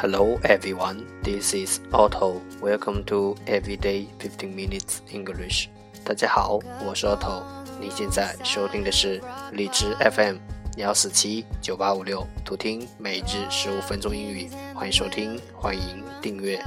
Hello everyone, this is Otto. Welcome to Everyday 15 Minutes English. 大家好，我是 Otto。你现在收听的是荔枝 FM 幺四七九八五六，读听每日十五分钟英语。欢迎收听，欢迎订阅。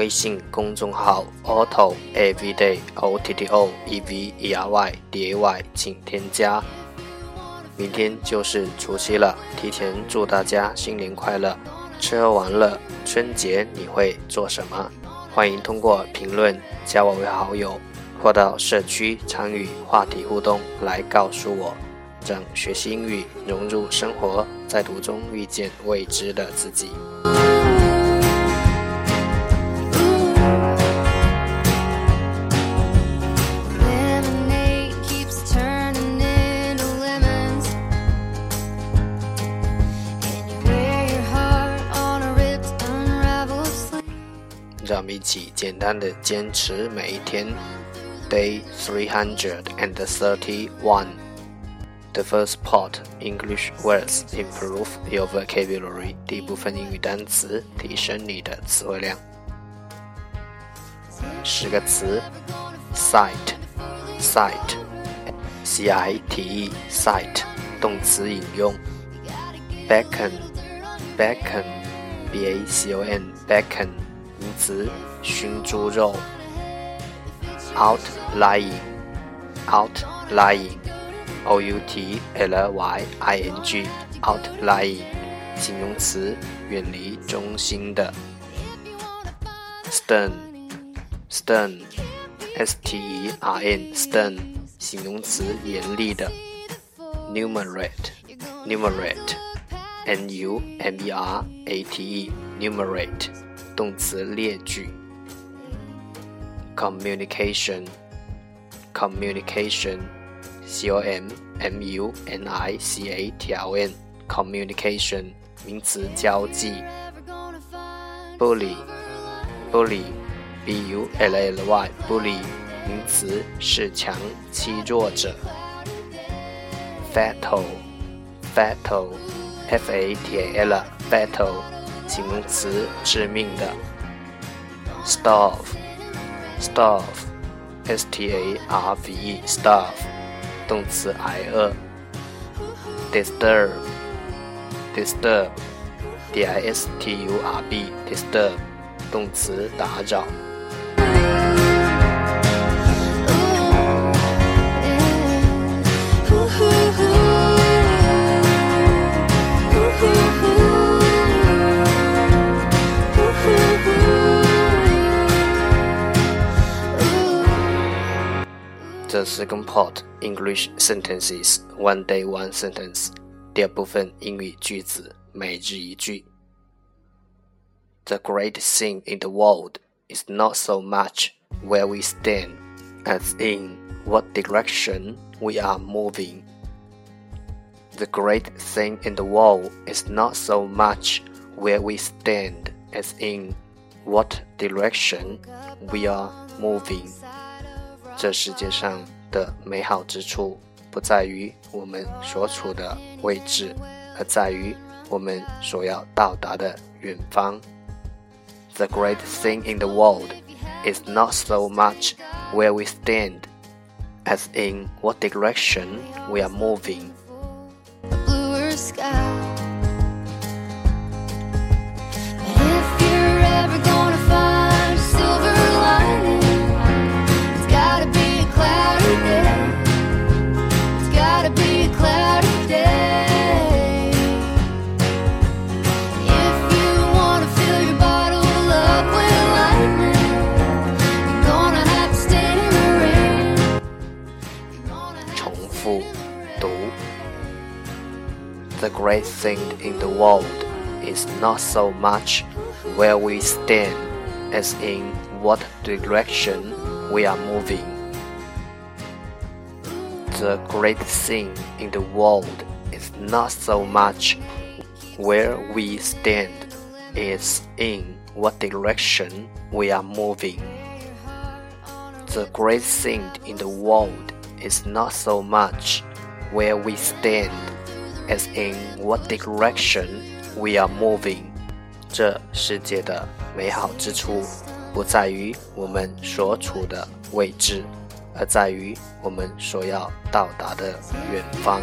微信公众号 Otto Everyday O T T O E V E R Y D A Y，请添加。明天就是除夕了，提前祝大家新年快乐！吃喝玩乐，春节你会做什么？欢迎通过评论加我为好友，或到社区参与话题互动来告诉我，让学习英语融入生活，在途中遇见未知的自己。我们一起简单的坚持每一天。Day three hundred and thirty-one. The first part English words improve your vocabulary. 第一部分英语单词提升你的词汇量。十个词：sight，sight，c-i-t-e，sight，动词引用。beckon，beckon，b-a-c-o-n，beckon。 名词熏猪肉，outlying，outlying，o u t l y i n g，outlying，形容词远离中心的，stern，stern，s t e r n，stern，形容词严厉的，numerate，numerate，n u m e r a t e，numerate。动词列举，communication，communication，c o m m u n i c a t i o n，communication，名词交际，bully，bully，b u l l y，bully，名词恃强欺弱者，fatal，fatal，f a t a l，fatal。形容词，致命的。starve，starve，s t a r v e，starve，动词，挨饿。disturb，disturb，d i s t u r b，disturb，动词，打扰。The second part English sentences one day one sentence。第二部分英语句子每日一句。The great thing in the world is not so much where we stand as in what direction we are moving. The great thing in the world is not so much where we stand as in what direction we are moving. 这世界上的美好之处，不在于我们所处的位置，而在于我们所要到达的远方。The great thing in the world is not so much where we stand, as in what direction we are moving. The great thing in the world is not so much where we stand as in what direction we are moving. The great thing in the world is not so much where we stand, it's in what direction we are moving. The great thing in the world is not so much where we stand, as in what direction we are moving. 这世界的美好之处，不在于我们所处的位置，而在于我们所要到达的远方。